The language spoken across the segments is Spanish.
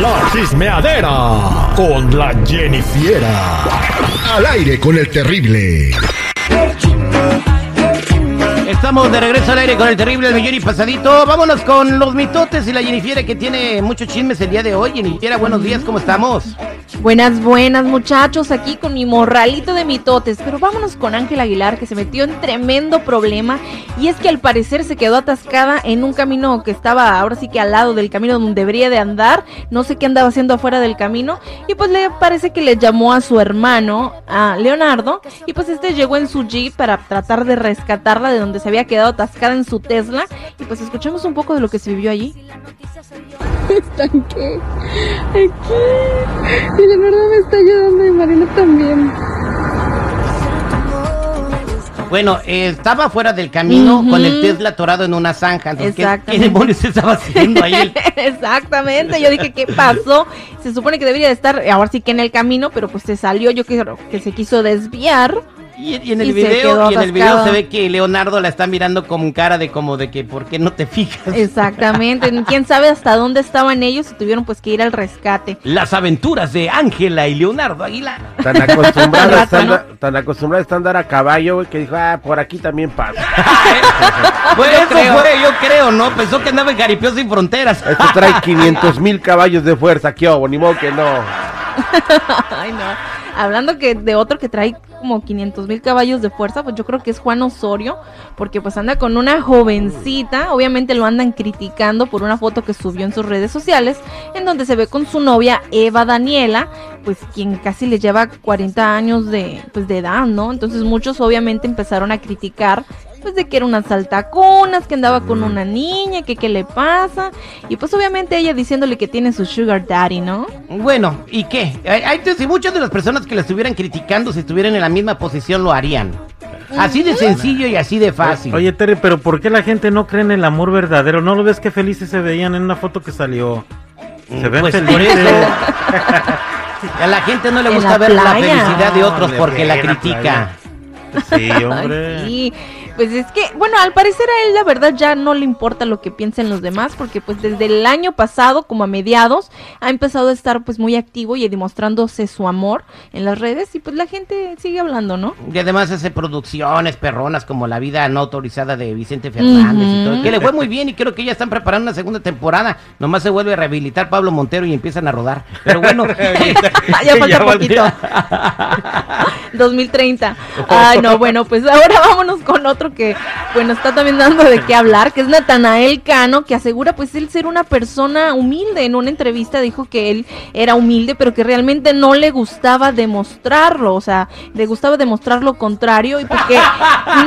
La chismeadera con la Jennifiera. Al aire con el terrible. Estamos de regreso al aire con el terrible el millón y pasadito. Vámonos con los mitotes y la Jennifiera que tiene muchos chismes el día de hoy. Jennifiera, buenos días, ¿cómo estamos? Buenas, buenas muchachos, aquí con mi morralito de mitotes. Pero vámonos con Ángel Aguilar que se metió en tremendo problema y es que al parecer se quedó atascada en un camino que estaba ahora sí que al lado del camino donde debería de andar. No sé qué andaba haciendo afuera del camino y pues le parece que le llamó a su hermano, a Leonardo, y pues este llegó en su jeep para tratar de rescatarla de donde se había quedado atascada en su Tesla y pues escuchemos un poco de lo que se vivió allí. estanqué aquí. Y la verdad me está ayudando y Marina también. Bueno, eh, estaba fuera del camino con el Tesla atorado en una zanja. Entonces, ¿qué, ¿qué, Exactamente. demonios estaba haciendo ahí? Exactamente, yo dije, ¿qué pasó? Se supone que debería de estar ahora sí que en el camino, pero pues se salió, yo creo que se quiso desviar. Y, y en el Y video, y en el video se ve que Leonardo la está mirando con cara de como de que ¿por qué no te fijas? Exactamente, quién sabe hasta dónde estaban ellos y tuvieron pues que ir al rescate. Las aventuras de Ángela y Leonardo Aguilar. Tan acostumbrada, tan está a andar a caballo, güey, que dijo, ah, por aquí también pasa. Pues Yo eso creo. fue, yo creo, ¿no? Pensó que andaba en Jaripeo sin fronteras. Esto trae 500 mil caballos de fuerza, ¿qué hubo? Ni modo que no. Ay, no. Hablando que de otro que trae como 500 mil caballos de fuerza, pues yo creo que es Juan Osorio, porque pues anda con una jovencita, obviamente lo andan criticando por una foto que subió en sus redes sociales, en donde se ve con su novia Eva Daniela, pues quien casi le lleva 40 años de, pues, de edad, ¿no? Entonces muchos obviamente empezaron a criticar pues de que era una saltacunas, que andaba con una niña, que qué le pasa, y pues obviamente ella diciéndole que tiene su sugar daddy, ¿no? Bueno, ¿y qué? Si muchas de las personas que la estuvieran criticando, si estuvieran en la misma posición, lo harían. Así de sencillo y así de fácil. Oye, Terry, pero ¿por qué la gente no cree en el amor verdadero? ¿No lo ves que felices se veían en una foto que salió? Se ven Pues por felices. eso. A la gente no le gusta la ver la felicidad de otros No, porque la critica. playa. Sí, hombre. Ay, sí. Pues es que, bueno, al parecer a él la verdad ya no le importa lo que piensen los demás, porque pues desde el año pasado, como a mediados, ha empezado a estar pues muy activo y demostrándose su amor en las redes y pues la gente sigue hablando, ¿no? Y además hace producciones perronas como La vida no autorizada de Vicente Fernández y todo. Que le fue muy bien y creo que ya están preparando una segunda temporada. Nomás se vuelve a rehabilitar Pablo Montero y empiezan a rodar. Pero bueno, ya falta Ya poquito. 2030. Ay, no, bueno, pues ahora vámonos con otro que, bueno, está también dando de qué hablar, que es Natanael Cano, que asegura pues él ser una persona humilde. En una entrevista dijo que él era humilde, pero que realmente no le gustaba demostrarlo, o sea, le gustaba demostrar lo contrario y porque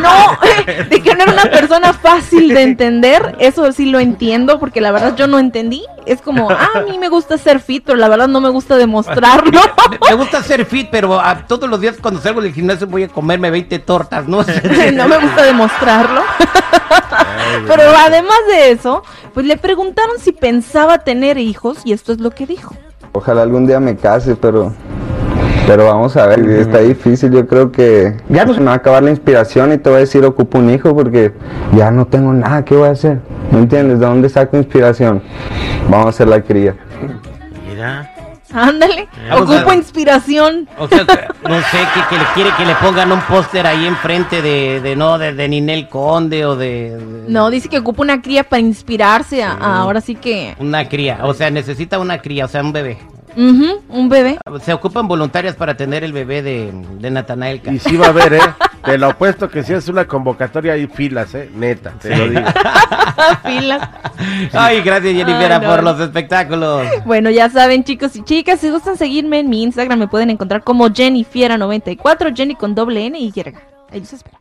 no, de que no era una persona fácil de entender, eso sí lo entiendo, porque la verdad yo no entendí. Es como, ah, a mí me gusta ser fit, pero la verdad no me gusta demostrarlo. me, me gusta ser fit, pero ah, todos los días cuando salgo del gimnasio voy a comerme 20 tortas, ¿no? no me gusta demostrarlo. Pero además de eso, pues le preguntaron si pensaba tener hijos y esto es lo que dijo. Ojalá algún día me case, pero pero vamos a ver, está difícil, yo creo que ya no se me va a acabar la inspiración y te voy a decir ocupo un hijo porque ya no tengo nada, ¿qué voy a hacer? ¿Me entiendes? ¿De dónde saco inspiración? Vamos a hacer la cría. Mira. Ándale, a ocupo inspiración. O sea, que, no sé, que, que le quiere que le pongan un póster ahí enfrente de, de no, de, de Ninel Conde o de, de- No, dice que ocupa una cría para inspirarse a, a ahora sí que una cría. O sea, necesita una cría, o sea, un bebé. Un bebé. Se ocupan voluntarias para tener el bebé de, de Natanael. Y sí va a haber, ¿eh? Te lo apuesto que si es una convocatoria hay filas, ¿eh? Neta, te lo digo. Filas. Ay, gracias Jennifer Ay, no. por los espectáculos. Bueno, ya saben, chicos y chicas, si gustan seguirme en mi Instagram, me pueden encontrar como Jennifiera94, Jenny con doble N y Y. Ahí los espero.